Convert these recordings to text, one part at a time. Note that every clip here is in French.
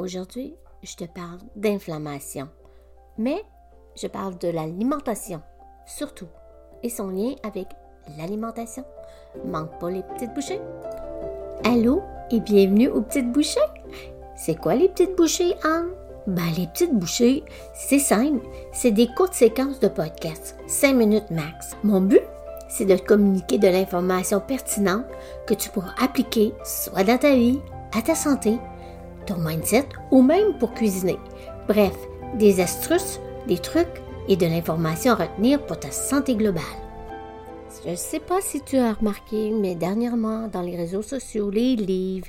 Aujourd'hui, je te parle d'inflammation. Mais je parle de l'alimentation, surtout, et son lien avec l'alimentation. Manque pas les petites bouchées. Allô et bienvenue aux petites bouchées. C'est quoi les petites bouchées, Anne? Ben, les petites bouchées, c'est simple. C'est des courtes séquences de podcast, 5 minutes max. Mon but, c'est de communiquer de l'information pertinente que tu pourras appliquer soit dans ta vie, à ta santé, ton mindset ou même pour cuisiner. Bref, des astuces, des trucs et de l'information à retenir pour ta santé globale. Je ne sais pas si tu as remarqué, mais dernièrement, dans les réseaux sociaux, les livres,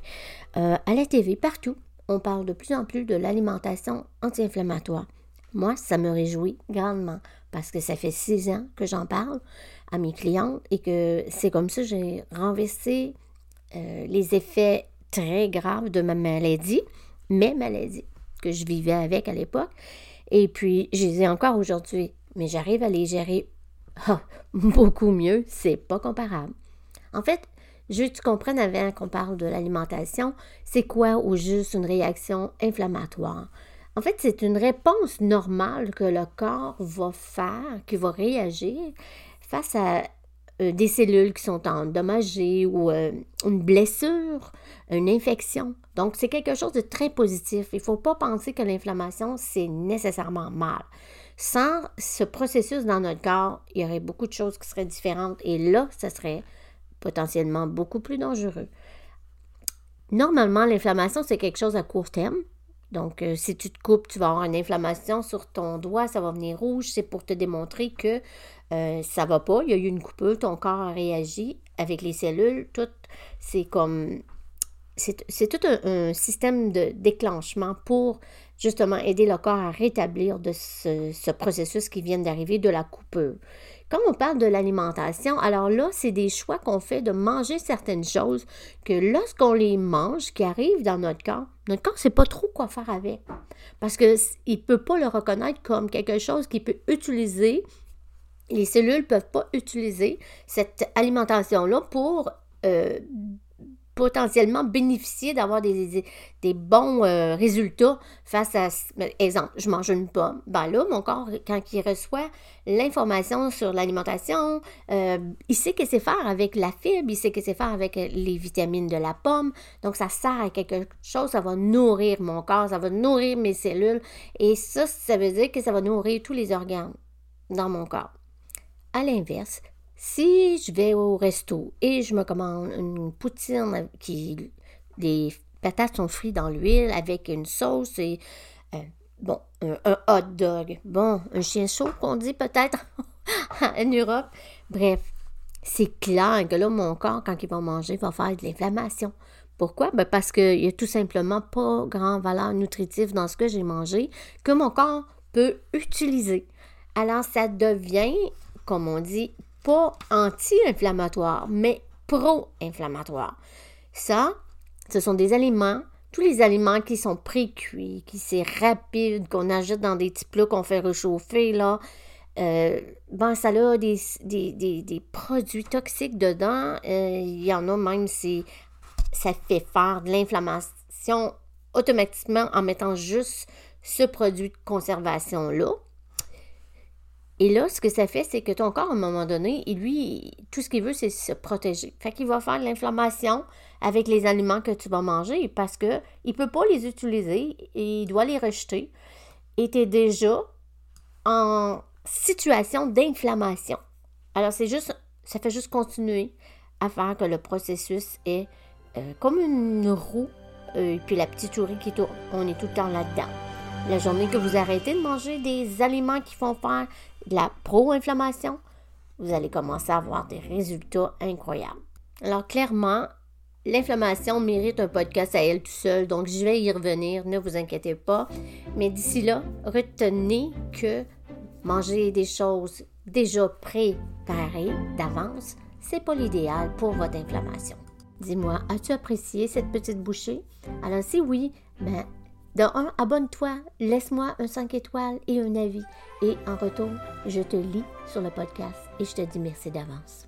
euh, à la TV, partout, on parle de plus en plus de l'alimentation anti-inflammatoire. Moi, ça me réjouit grandement parce que ça fait six ans que j'en parle à mes clientes et que c'est comme ça que j'ai renversé euh, les effets très graves de ma maladie, mes maladies que je vivais avec à l'époque. Et puis, je les ai encore aujourd'hui, mais j'arrive à les gérer ah, beaucoup mieux. C'est pas comparable. En fait, je veux que tu comprennes avant qu'on parle de l'alimentation, c'est quoi au juste une réaction inflammatoire? En fait, c'est une réponse normale que le corps va faire, qui va réagir face à euh, des cellules qui sont endommagées ou euh, une blessure, une infection. Donc, c'est quelque chose de très positif. Il ne faut pas penser que l'inflammation, c'est nécessairement mal. Sans ce processus dans notre corps, il y aurait beaucoup de choses qui seraient différentes et là, ce serait potentiellement beaucoup plus dangereux. Normalement, l'inflammation, c'est quelque chose à court terme. Donc, euh, si tu te coupes, tu vas avoir une inflammation sur ton doigt, ça va venir rouge. C'est pour te démontrer que euh, ça va pas. Il y a eu une coupure, ton corps a réagi avec les cellules. Tout, c'est comme. C'est tout un, système de déclenchement pour justement aider le corps à rétablir ce, ce processus qui vient d'arriver de la coupure. Quand on parle de l'alimentation, alors là, c'est des choix qu'on fait de manger certaines choses que lorsqu'on les mange, qui arrivent dans notre corps, notre corps ne sait pas trop quoi faire avec. Parce qu'il ne peut pas le reconnaître comme quelque chose qu'il peut utiliser. Les cellules ne peuvent pas utiliser cette alimentation-là pour euh, potentiellement bénéficier d'avoir des, bons euh, résultats face à, exemple, je mange une pomme. Ben là, mon corps, quand il reçoit l'information sur l'alimentation, euh, il sait que c'est faire avec la fibre, il sait que c'est faire avec euh, les vitamines de la pomme. Donc, ça sert à quelque chose, ça va nourrir mon corps, ça va nourrir mes cellules. Et ça, ça veut dire que ça va nourrir tous les organes dans mon corps. À l'inverse, si je vais au resto et je me commande une poutine qui les patates sont frites dans l'huile avec une sauce et euh, bon un, hot dog, bon un chien chaud qu'on dit peut-être en Europe. Bref, c'est clair que là mon corps quand il va manger va faire de l'inflammation. Pourquoi? Ben parce qu'il n'y a tout simplement pas grand valeur nutritive dans ce que j'ai mangé que mon corps peut utiliser. Alors ça devient, comme on dit, pas anti-inflammatoire, mais pro-inflammatoire. Ça, ce sont des aliments, tous les aliments qui sont pré-cuits, qui c'est rapide, qu'on ajoute dans des petits plats qu'on fait réchauffer, là. Euh, ben, ça a des, produits toxiques dedans. Euh, il y en a même, si ça fait faire de l'inflammation automatiquement en mettant juste ce produit de conservation-là. Et là, ce que ça fait, c'est que ton corps, à un moment donné, lui, tout ce qu'il veut, c'est se protéger. Fait qu'il va faire de l'inflammation avec les aliments que tu vas manger parce qu'il ne peut pas les utiliser et il doit les rejeter. Et tu es déjà en situation d'inflammation. Alors, c'est juste, ça fait juste continuer à faire que le processus est euh, comme une roue, et euh, puis la petite souris qui tourne. On est tout le temps là-dedans. La journée que vous arrêtez de manger des aliments qui font faire de la pro-inflammation, vous allez commencer à avoir des résultats incroyables. Alors clairement, l'inflammation mérite un podcast à elle tout seul, donc je vais y revenir, ne vous inquiétez pas. Mais d'ici là, retenez que manger des choses déjà préparées d'avance, c'est pas l'idéal pour votre inflammation. Dis-moi, as-tu apprécié cette petite bouchée? Alors si oui, ben de un, abonne-toi, laisse-moi un 5 étoiles et un avis. Et en retour, je te lis sur le podcast et je te dis merci d'avance.